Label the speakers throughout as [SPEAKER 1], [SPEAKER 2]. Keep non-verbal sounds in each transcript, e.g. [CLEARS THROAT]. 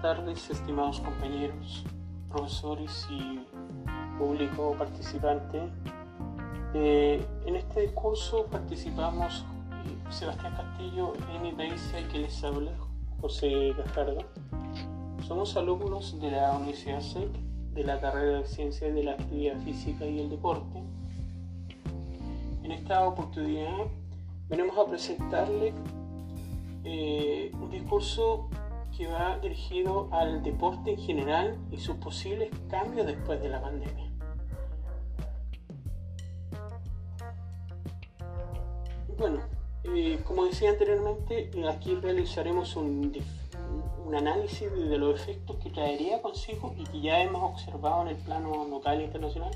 [SPEAKER 1] tardes, estimados compañeros, profesores y público participante. Eh, en este curso participamos eh, Sebastián Castillo, Emi Beicia y que les habla José Gajardo. Somos alumnos de la Universidad SEC de la carrera de Ciencias de la Actividad Física y el Deporte. En esta oportunidad venimos a presentarle eh, un discurso que va dirigido al deporte en general y sus posibles cambios después de la pandemia. Bueno, eh, como decía anteriormente, aquí realizaremos un, un análisis de los efectos que traería consigo y que ya hemos observado en el plano local e internacional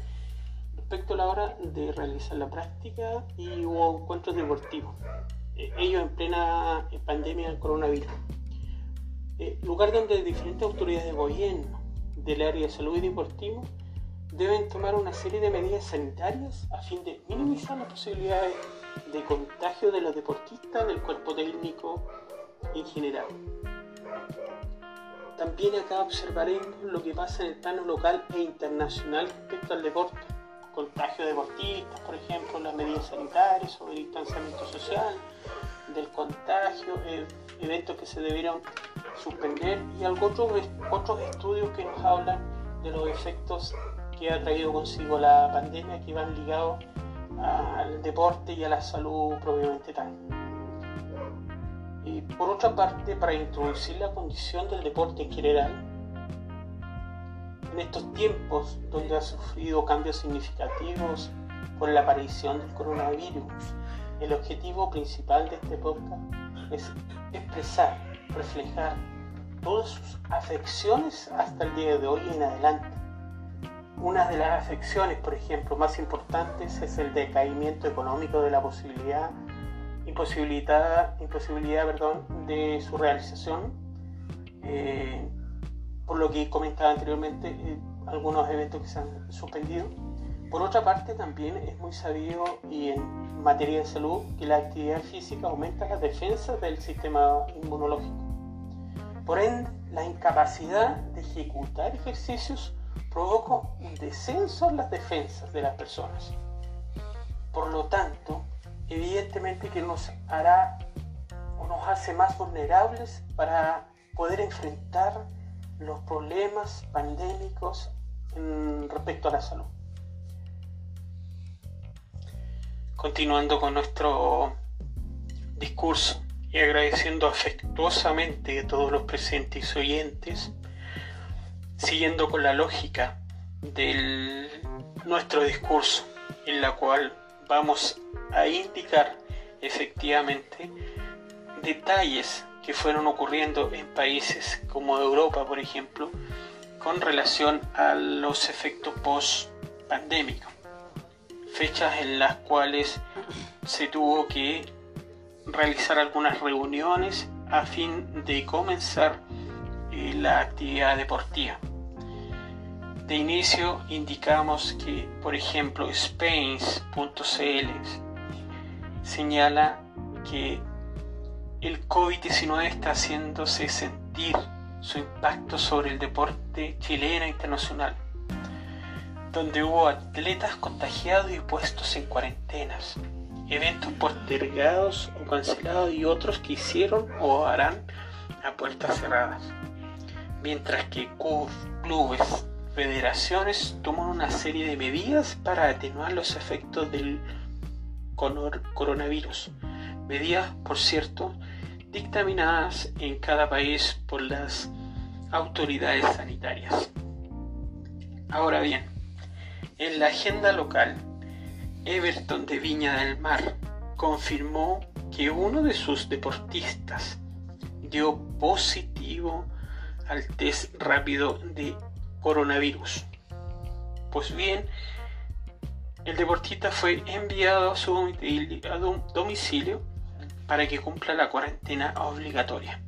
[SPEAKER 1] respecto a la hora de realizar la práctica y o encuentros deportivos. Eh, ellos en plena pandemia del coronavirus. Eh, lugar donde diferentes autoridades de gobierno del área de salud y deportivo deben tomar una serie de medidas sanitarias a fin de minimizar las posibilidades de contagio de los deportistas, del cuerpo técnico en general. También acá observaremos lo que pasa en el plano local e internacional respecto al deporte. Contagio de deportistas, por ejemplo, las medidas sanitarias sobre distanciamiento social, del contagio, eh, eventos que se debieron suspender y algunos otros estudios que nos hablan de los efectos que ha traído consigo la pandemia que van ligados al deporte y a la salud propiamente tal. Y por otra parte, para introducir la condición del deporte en general, en estos tiempos donde ha sufrido cambios significativos por la aparición del coronavirus, el objetivo principal de este podcast es expresar, reflejar todas sus afecciones hasta el día de hoy en adelante. Una de las afecciones, por ejemplo, más importantes es el decaimiento económico de la posibilidad, imposibilidad, imposibilidad perdón, de su realización. Eh, por lo que comentaba anteriormente, eh, algunos eventos que se han suspendido. Por otra parte, también es muy sabido y en materia de salud que la actividad física aumenta las defensas del sistema inmunológico. Por ende, la incapacidad de ejecutar ejercicios provoca un descenso en las defensas de las personas. Por lo tanto, evidentemente que nos hará o nos hace más vulnerables para poder enfrentar los problemas pandémicos respecto a la salud. Continuando con nuestro discurso y agradeciendo afectuosamente a todos los presentes y oyentes, siguiendo con la lógica de nuestro discurso, en la cual vamos a indicar efectivamente detalles que fueron ocurriendo en países como Europa, por ejemplo, con relación a los efectos post pandémicos fechas en las cuales se tuvo que realizar algunas reuniones a fin de comenzar eh, la actividad deportiva. De inicio indicamos que, por ejemplo, Spains.cl señala que el COVID-19 está haciéndose sentir su impacto sobre el deporte chileno internacional donde hubo atletas contagiados y puestos en cuarentenas, eventos postergados o cancelados y otros que hicieron o harán a puertas cerradas, mientras que clubes, federaciones toman una serie de medidas para atenuar los efectos del coronavirus, medidas, por cierto, dictaminadas en cada país por las autoridades sanitarias. Ahora bien, en la agenda local, Everton de Viña del Mar confirmó que uno de sus deportistas dio positivo al test rápido de coronavirus. Pues bien, el deportista fue enviado a su domicilio para que cumpla la cuarentena obligatoria.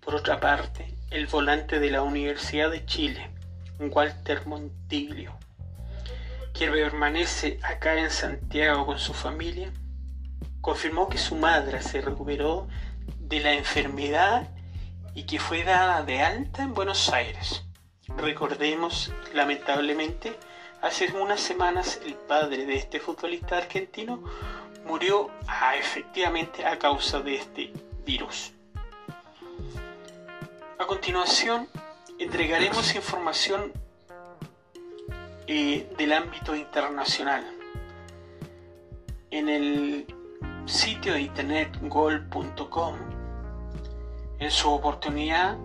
[SPEAKER 1] Por otra parte, el volante de la Universidad de Chile, Walter Montiglio, quien permanece acá en Santiago con su familia, confirmó que su madre se recuperó de la enfermedad y que fue dada de alta en Buenos Aires. Recordemos, lamentablemente, hace unas semanas el padre de este futbolista argentino murió ah, efectivamente a causa de este virus. A continuación, entregaremos información eh, del ámbito internacional. En el sitio de internet gol.com, en su oportunidad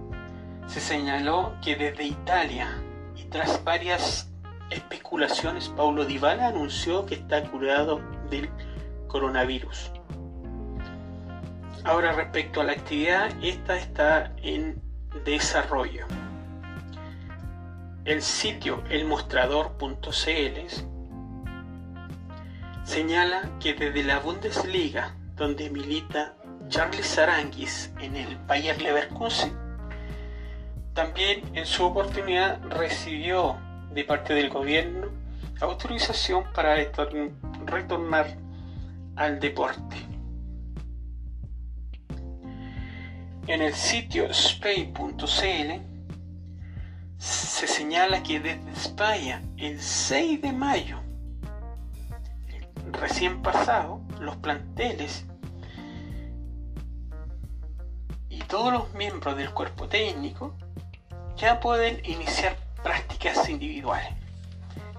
[SPEAKER 1] se señaló que desde Italia y tras varias especulaciones, Paulo Dybala anunció que está curado del coronavirus. Ahora respecto a la actividad, esta está en desarrollo. El sitio elmostrador.cl señala que desde la Bundesliga, donde milita Charles Aranguis en el Bayer Leverkusen, también en su oportunidad recibió de parte del gobierno autorización para retornar al deporte. En el sitio spain.cl se señala que desde España el 6 de mayo recién pasado los planteles y todos los miembros del cuerpo técnico ya pueden iniciar prácticas individuales.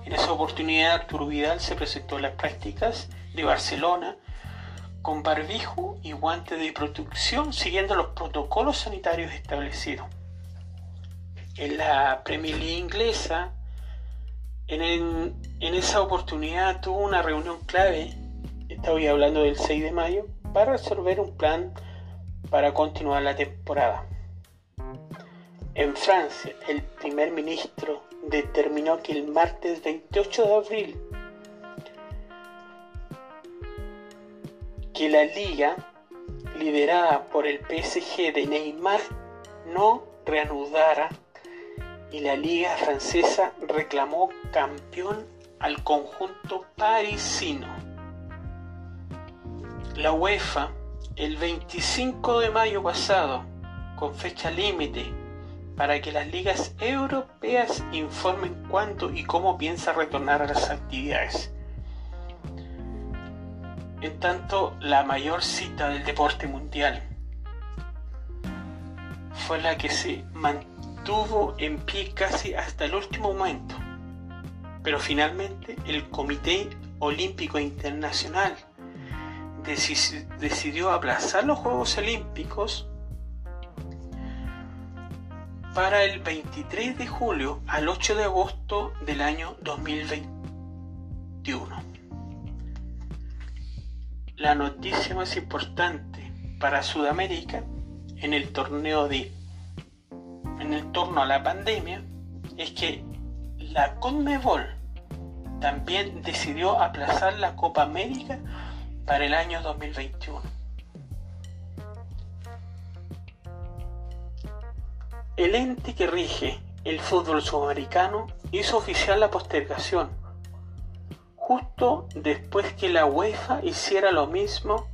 [SPEAKER 1] En esa oportunidad Arturo Vidal se presentó en las prácticas de Barcelona con barbijo y guante de protección siguiendo los protocolos sanitarios establecidos. En la Premier League inglesa, en, esa oportunidad tuvo una reunión clave, estoy hablando del 6 de mayo, para resolver un plan para continuar la temporada. En Francia, el primer ministro determinó que el martes 28 de abril que la liga liderada por el PSG de Neymar no reanudara y la liga francesa reclamó campeón al conjunto parisino. La UEFA el 25 de mayo pasado, con fecha límite, para que las ligas europeas informen cuándo y cómo piensa retornar a las actividades. En tanto, la mayor cita del deporte mundial fue la que se mantuvo en pie casi hasta el último momento. Pero finalmente el Comité Olímpico Internacional decidió aplazar los Juegos Olímpicos para el 23 de julio al 8 de agosto del año 2021. La noticia más importante para Sudamérica en el torneo de en el torno a la pandemia es que la CONMEBOL también decidió aplazar la Copa América para el año 2021. El ente que rige el fútbol sudamericano hizo oficial la postergación justo después que la UEFA hiciera lo mismo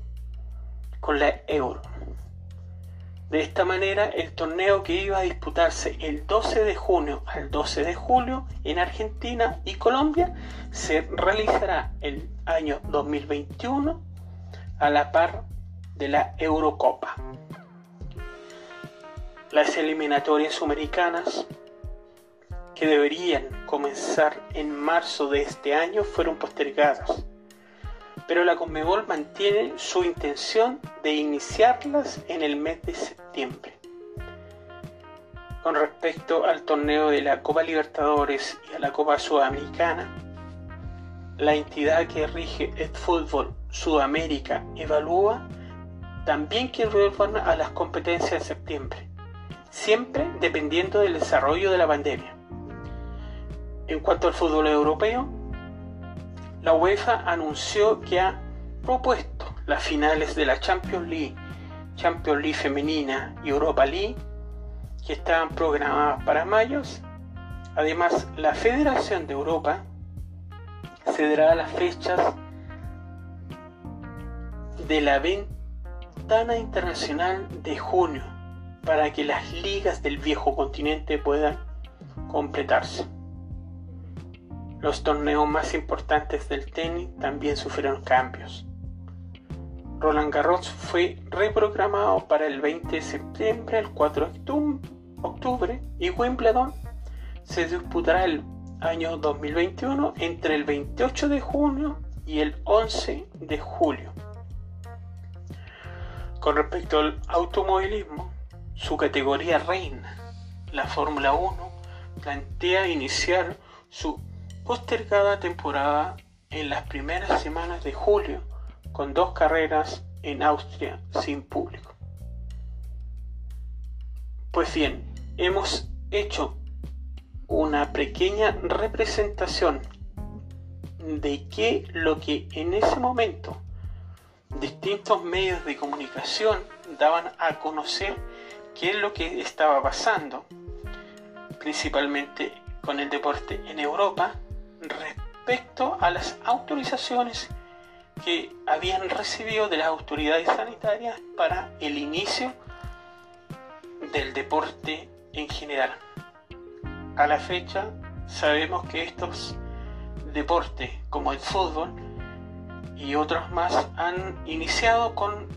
[SPEAKER 1] con la Euro. De esta manera, el torneo que iba a disputarse el 12 de junio al 12 de julio en Argentina y Colombia se realizará el año 2021 a la par de la Eurocopa. Las eliminatorias sudamericanas que deberían comenzar en marzo de este año fueron postergadas, pero la Conmebol mantiene su intención de iniciarlas en el mes de septiembre. Con respecto al torneo de la Copa Libertadores y a la Copa Sudamericana, la entidad que rige el fútbol Sudamérica evalúa también que vuelvan a las competencias de septiembre, siempre dependiendo del desarrollo de la pandemia. En cuanto al fútbol europeo, la UEFA anunció que ha propuesto las finales de la Champions League, Champions League femenina y Europa League, que estaban programadas para mayo. Además, la Federación de Europa cederá las fechas de la ventana internacional de junio para que las ligas del viejo continente puedan completarse. Los torneos más importantes del tenis también sufrieron cambios. Roland Garros fue reprogramado para el 20 de septiembre al 4 de octubre y Wimbledon se disputará el año 2021 entre el 28 de junio y el 11 de julio. Con respecto al automovilismo, su categoría reina, la Fórmula 1, plantea iniciar su postergada temporada en las primeras semanas de julio con dos carreras en Austria sin público. Pues bien, hemos hecho una pequeña representación de qué lo que en ese momento distintos medios de comunicación daban a conocer qué es lo que estaba pasando, principalmente con el deporte en Europa, respecto a las autorizaciones que habían recibido de las autoridades sanitarias para el inicio del deporte en general. A la fecha sabemos que estos deportes como el fútbol y otros más han iniciado con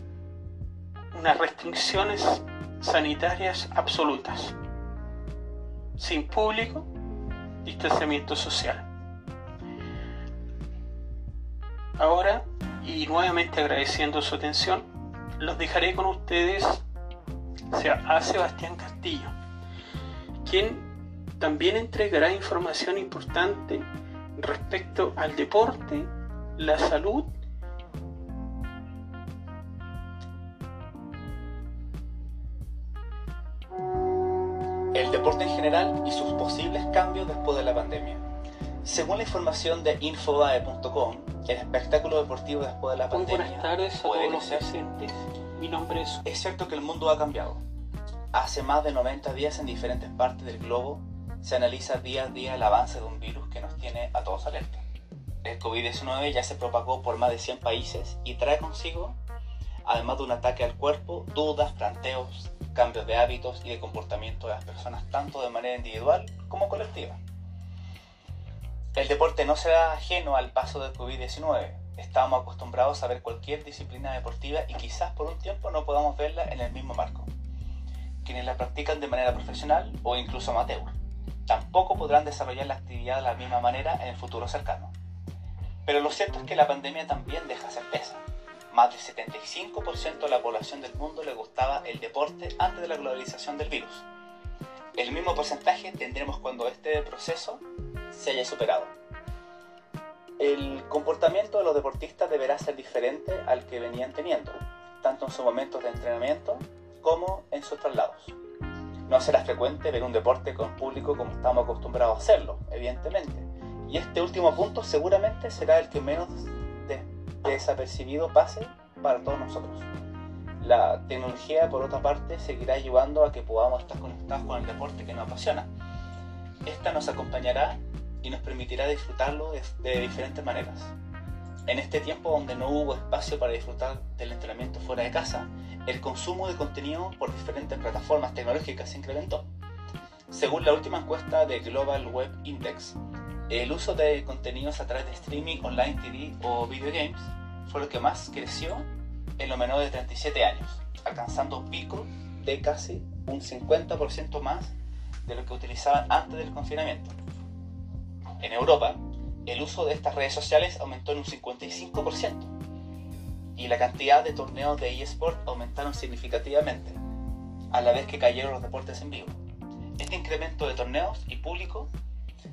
[SPEAKER 1] unas restricciones sanitarias absolutas, sin público, distanciamiento social. Ahora, y nuevamente agradeciendo su atención, los dejaré con ustedes a Sebastián Castillo, quien también entregará información importante respecto al deporte, la salud
[SPEAKER 2] el deporte en general y sus posibles cambios después de la pandemia. Según la información de infobae.com, el espectáculo deportivo después de la pandemia.
[SPEAKER 1] Muy buenas tardes a todos los presentes. Mi nombre es.
[SPEAKER 2] Es cierto que el mundo ha cambiado. Hace más de 90 días en diferentes partes del globo se analiza día a día el avance de un virus que nos tiene a todos alerta. El COVID-19 ya se propagó por más de 100 países y trae consigo, además de un ataque al cuerpo, dudas, planteos, cambios de hábitos y de comportamiento de las personas, tanto de manera individual como colectiva. El deporte no será ajeno al paso del COVID-19. Estamos acostumbrados a ver cualquier disciplina deportiva y quizás por un tiempo no podamos verla en el mismo marco. Quienes la practican de manera profesional o incluso amateur tampoco podrán desarrollar la actividad de la misma manera en el futuro cercano. Pero lo cierto es que la pandemia también deja certeza. Más del 75% de la población del mundo le gustaba el deporte antes de la globalización del virus. El mismo porcentaje tendremos cuando este proceso se haya superado. El comportamiento de los deportistas deberá ser diferente al que venían teniendo, tanto en sus momentos de entrenamiento como en sus traslados no será frecuente ver un deporte con público como estamos acostumbrados a hacerlo, evidentemente. Y este último punto seguramente será el que menos desapercibido pase para todos nosotros. La tecnología, por otra parte, seguirá ayudando a que podamos estar conectados con el deporte que nos apasiona. Esta nos acompañará y nos permitirá disfrutarlo de diferentes maneras. En este tiempo donde no hubo espacio para disfrutar del entrenamiento fuera de casa, el consumo de contenido por diferentes plataformas tecnológicas se incrementó. Según la última encuesta de Global Web Index, el uso de contenidos a través de streaming, online TV o video games fue lo que más creció en lo menor de 37 años, alcanzando un pico de casi un 50% más de lo que utilizaban antes del confinamiento. En Europa, el uso de estas redes sociales aumentó en un 55%, y la cantidad de torneos de eSport aumentaron significativamente, a la vez que cayeron los deportes en vivo. Este incremento de torneos y público,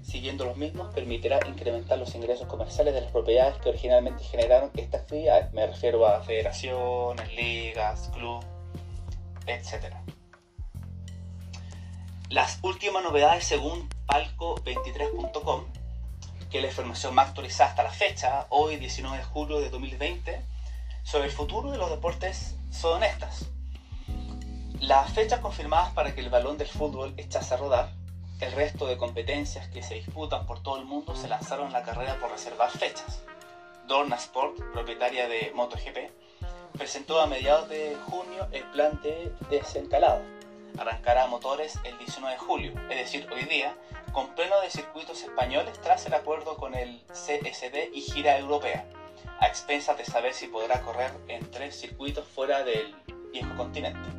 [SPEAKER 2] siguiendo los mismos, permitirá incrementar los ingresos comerciales de las propiedades que originalmente generaron estas actividades. Me refiero a federaciones, ligas, clubes, etc. Las últimas novedades según palco23.com, que la información más actualizada hasta la fecha, hoy 19 de julio de 2020, sobre el futuro de los deportes son estas. Las fechas confirmadas para que el balón del fútbol echase a rodar, el resto de competencias que se disputan por todo el mundo se lanzaron en la carrera por reservar fechas. Dorna Sport, propietaria de MotoGP, presentó a mediados de junio el plan de desencalada. Arrancará motores el 19 de julio, es decir, hoy día, con pleno de circuitos españoles tras el acuerdo con el CSD y gira europea, a expensas de saber si podrá correr en tres circuitos fuera del viejo continente.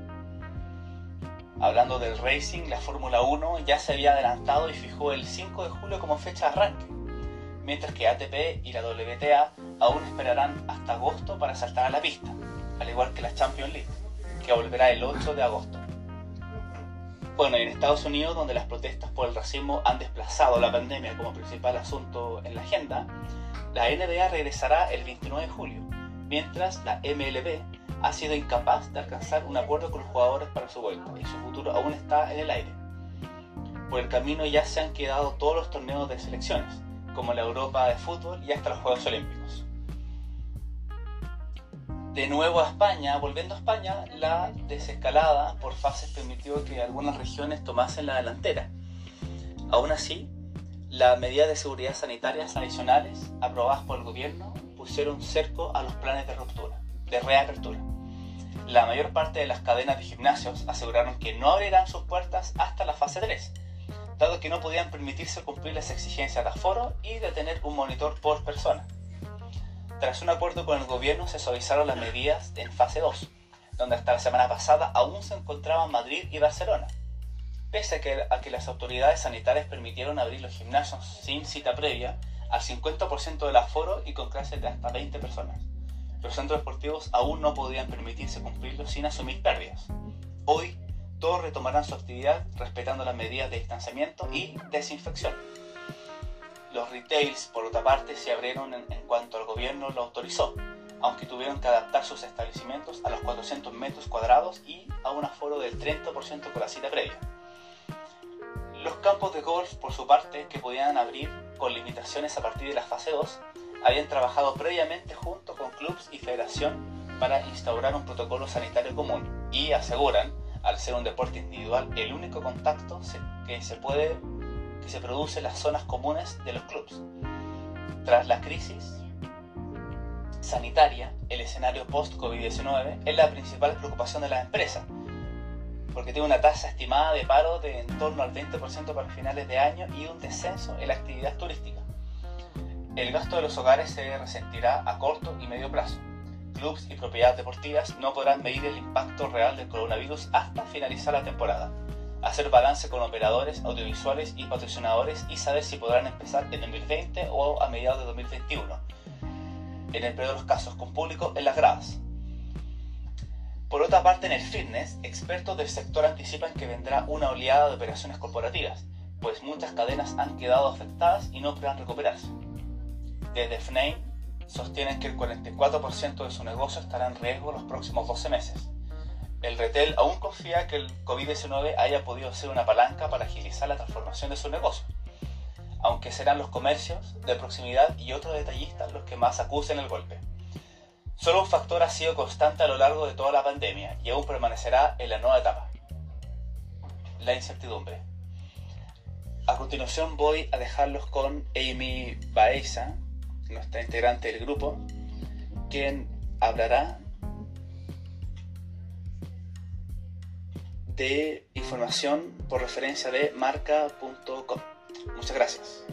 [SPEAKER 2] Hablando del racing, la Fórmula 1 ya se había adelantado y fijó el 5 de julio como fecha de arranque, mientras que ATP y la WTA aún esperarán hasta agosto para saltar a la pista, al igual que la Champions League, que volverá el 8 de agosto. Bueno, en Estados Unidos, donde las protestas por el racismo han desplazado la pandemia como principal asunto en la agenda, la NBA regresará el 29 de julio, mientras la MLB ha sido incapaz de alcanzar un acuerdo con los jugadores para su vuelta y su futuro aún está en el aire. Por el camino ya se han quedado todos los torneos de selecciones, como la Europa de fútbol y hasta los Juegos Olímpicos. De nuevo a España, volviendo a España, la desescalada por fases permitió que algunas regiones tomasen la delantera. Aún así, las medidas de seguridad sanitarias adicionales aprobadas por el gobierno pusieron cerco a los planes de ruptura, de reapertura. La mayor parte de las cadenas de gimnasios aseguraron que no abrirán sus puertas hasta la fase 3, dado que no podían permitirse cumplir las exigencias de aforo y de tener un monitor por persona. Tras un acuerdo con el gobierno se suavizaron las medidas en fase 2, donde hasta la semana pasada aún se encontraban Madrid y Barcelona. Pese a que, las autoridades sanitarias permitieron abrir los gimnasios sin cita previa, al 50% del aforo y con clases de hasta 20 personas. Los centros deportivos aún no podían permitirse cumplirlo sin asumir pérdidas. Hoy, todos retomarán su actividad respetando las medidas de distanciamiento y desinfección. Los retails, por otra parte, se abrieron en, cuanto el gobierno lo autorizó, aunque tuvieron que adaptar sus establecimientos a los 400 metros cuadrados y a un aforo del 30% con la cita previa. Los campos de golf, por su parte, que podían abrir con limitaciones a partir de la fase 2, habían trabajado previamente junto con clubes y federación para instaurar un protocolo sanitario común y aseguran, al ser un deporte individual, el único contacto que se puede que se produce en las zonas comunes de los clubes. Tras la crisis sanitaria, el escenario post-COVID-19 es la principal preocupación de las empresas, porque tiene una tasa estimada de paro de en torno al 20% para finales de año y un descenso en la actividad turística. El gasto de los hogares se resentirá a corto y medio plazo. Clubs y propiedades deportivas no podrán medir el impacto real del coronavirus hasta finalizar la temporada, hacer balance con operadores audiovisuales y patrocinadores y saber si podrán empezar en 2020 o a mediados de 2021. En el peor de los casos, con público en las gradas. Por otra parte, en el fitness, expertos del sector anticipan que vendrá una oleada de operaciones corporativas, pues muchas cadenas han quedado afectadas y no podrán recuperarse. Desde FNAIM sostienen que el 44% de su negocio estará en riesgo los próximos 12 meses el retail aún confía que el COVID-19 haya podido ser una palanca para agilizar la transformación de su negocio, aunque serán los comercios de proximidad y otros detallistas los que más acusen el golpe. Solo un factor ha sido constante a lo largo de toda la pandemia y aún permanecerá en la nueva etapa. La incertidumbre. A continuación voy a dejarlos con Amy Baeza, nuestra integrante del grupo, quien hablará de información por referencia de marca.com. Muchas gracias.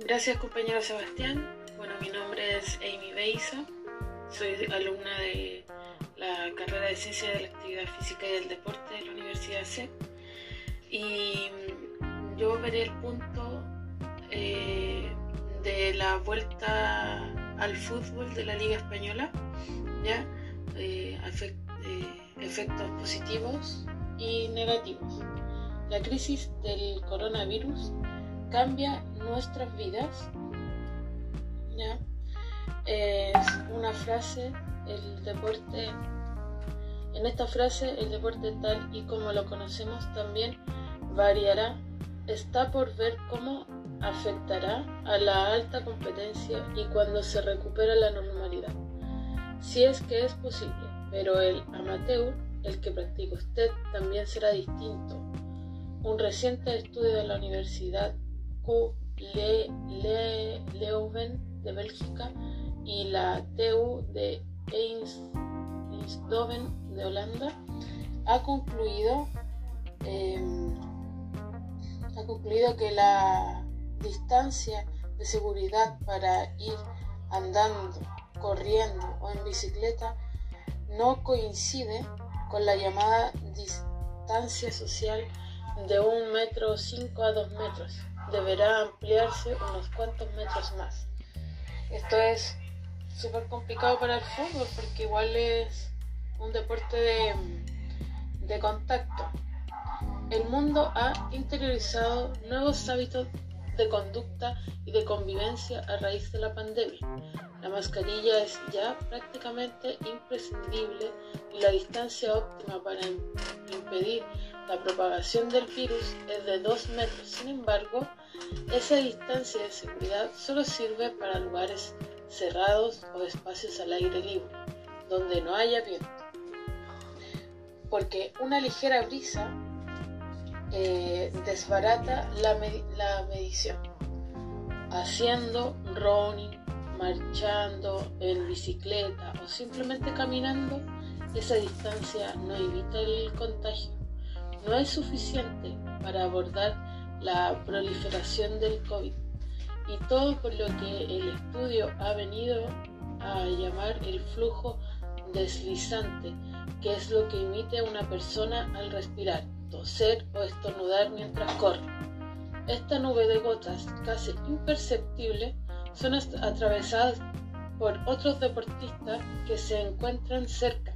[SPEAKER 3] Gracias compañero Sebastián. Bueno, mi nombre es Amy Beisa. Soy alumna de la carrera de Ciencia de la Actividad Física y del Deporte de la Universidad C. Y yo veré el punto eh, de la vuelta al fútbol de la Liga Española, ¿ya? Eh, eh, efectos positivos y negativos. La crisis del coronavirus cambia nuestras vidas. ¿ya? Es una frase, el deporte, en esta frase el deporte tal y como lo conocemos también variará. Está por ver cómo afectará a la alta competencia y cuando se recupera la normalidad, si es que es posible, pero el amateur, el que practica usted, también será distinto. Un reciente estudio de la Universidad Q Le, Leuven de Bélgica y la TU de Eindhoven de Holanda ha concluido, em, ha concluido que la distancia de seguridad para ir andando, corriendo o en bicicleta no coincide con la llamada distancia social de un metro cinco a dos metros. Deberá ampliarse unos cuantos metros más. Esto es súper complicado para el fútbol porque igual es un deporte de, de contacto. El mundo ha interiorizado nuevos hábitos de conducta y de convivencia a raíz de la pandemia. La mascarilla es ya prácticamente imprescindible y la distancia óptima para impedir la propagación del virus es de 2 metros. Sin embargo, esa distancia de seguridad solo sirve para lugares cerrados o espacios al aire libre, donde no haya viento. Porque una ligera brisa eh, desbarata la, medición, haciendo running, marchando, en bicicleta o simplemente caminando, esa distancia no evita el contagio. No es suficiente para abordar la proliferación del COVID y todo por lo que el estudio ha venido a llamar el flujo deslizante, que es lo que emite una persona al respirar toser o estornudar mientras corre. Esta nube de gotas, casi imperceptible, son atravesadas por otros deportistas que se encuentran cerca,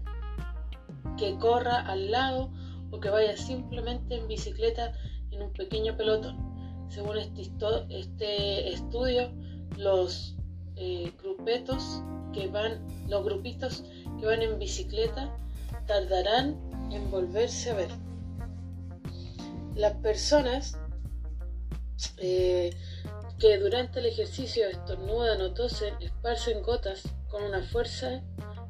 [SPEAKER 3] que corra al lado o que vaya simplemente en bicicleta en un pequeño pelotón. Según este, este estudio, los eh, grupetos que van, los grupitos que van en bicicleta tardarán en volverse a ver las personas eh, que durante el ejercicio estornudan o tosen esparcen gotas con una fuerza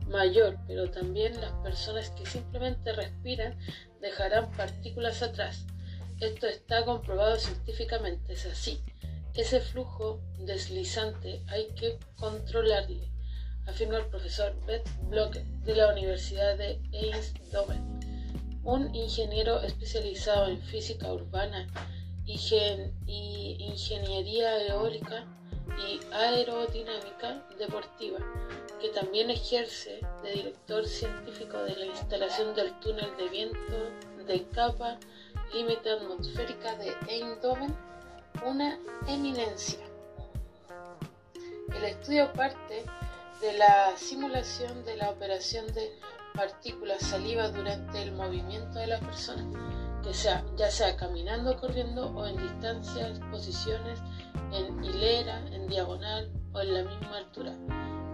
[SPEAKER 3] mayor, pero también las personas que simplemente respiran dejarán partículas atrás. Esto está comprobado científicamente, es así. Ese flujo deslizante hay que controlarle, afirma el profesor Beth Blocker de la Universidad de Eindhoven un ingeniero especializado en física urbana y ingeniería eólica y aerodinámica deportiva, que también ejerce de director científico de la instalación del túnel de viento de capa límite atmosférica de Eindhoven, una eminencia. El estudio parte de la simulación de la operación de partículas saliva durante el movimiento de la persona, que sea, ya sea caminando, corriendo o en distancias, posiciones, en hilera, en diagonal o en la misma altura.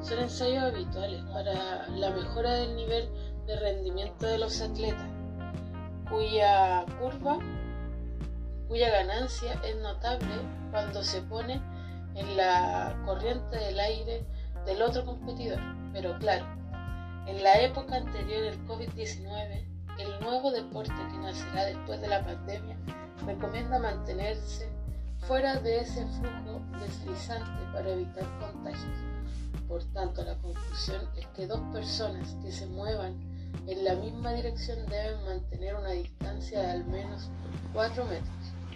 [SPEAKER 3] Son ensayos habituales para la mejora del nivel de rendimiento de los atletas, cuya curva, cuya ganancia es notable cuando se pone en la corriente del aire del otro competidor. Pero claro, en la época anterior al COVID-19, el nuevo deporte que nacerá después de la pandemia recomienda mantenerse fuera de ese flujo deslizante para evitar contagios. Por tanto, la conclusión es que dos personas que se muevan en la misma dirección deben mantener una distancia de al menos 4 metros.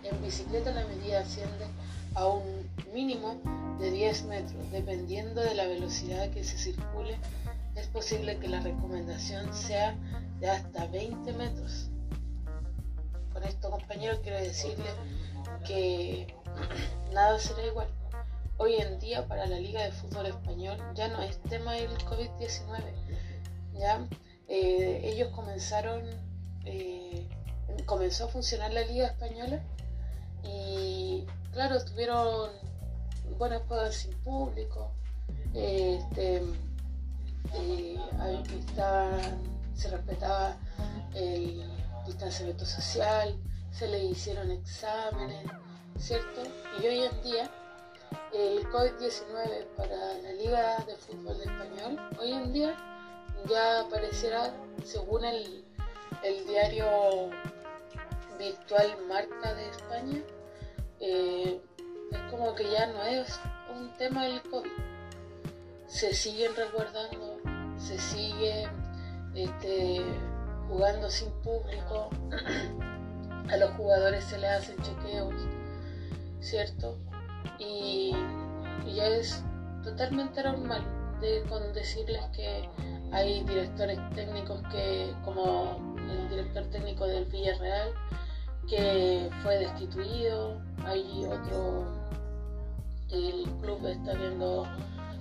[SPEAKER 3] En bicicleta la medida asciende a un mínimo de 10 metros, dependiendo de la velocidad que se circule es posible que la recomendación sea de hasta 20 metros. Con esto, compañeros, quiero decirles que [CLEARS THROAT] nada será igual. Hoy en día para la Liga de Fútbol Español ya no es tema el COVID-19. ¿ya? Eh, ellos comenzaron, eh, comenzó a funcionar la Liga Española y claro, tuvieron buenas juegos sin público. Este, eh, se respetaba el distanciamiento social, se le hicieron exámenes, ¿cierto? Y hoy en día el COVID-19 para la Liga de Fútbol Español, hoy en día ya aparecerá, según el, el diario virtual Marca de España, eh, es como que ya no es un tema del COVID se siguen resguardando se sigue este, jugando sin público, [CLEARS THROAT] a los jugadores se les hacen chequeos, ¿cierto? Y, ya es totalmente normal con decirles que hay directores técnicos que, como el director técnico del Villarreal, que fue destituido, hay otro, el club está viendo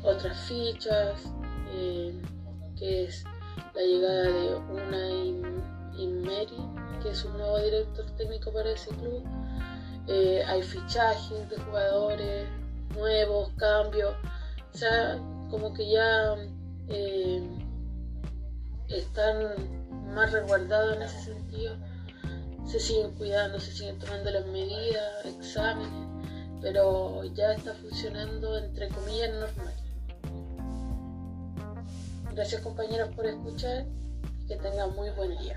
[SPEAKER 3] otras fichas, eh, que es la llegada de una Inmeri, que es un nuevo director técnico para ese club. Eh, hay fichajes de jugadores nuevos, cambios, o sea, como que ya eh, están más resguardados en ese sentido. Se siguen cuidando, se siguen tomando las medidas, exámenes, pero ya está funcionando entre comillas normal. Gracias compañeros por escuchar y que tengan muy buen día.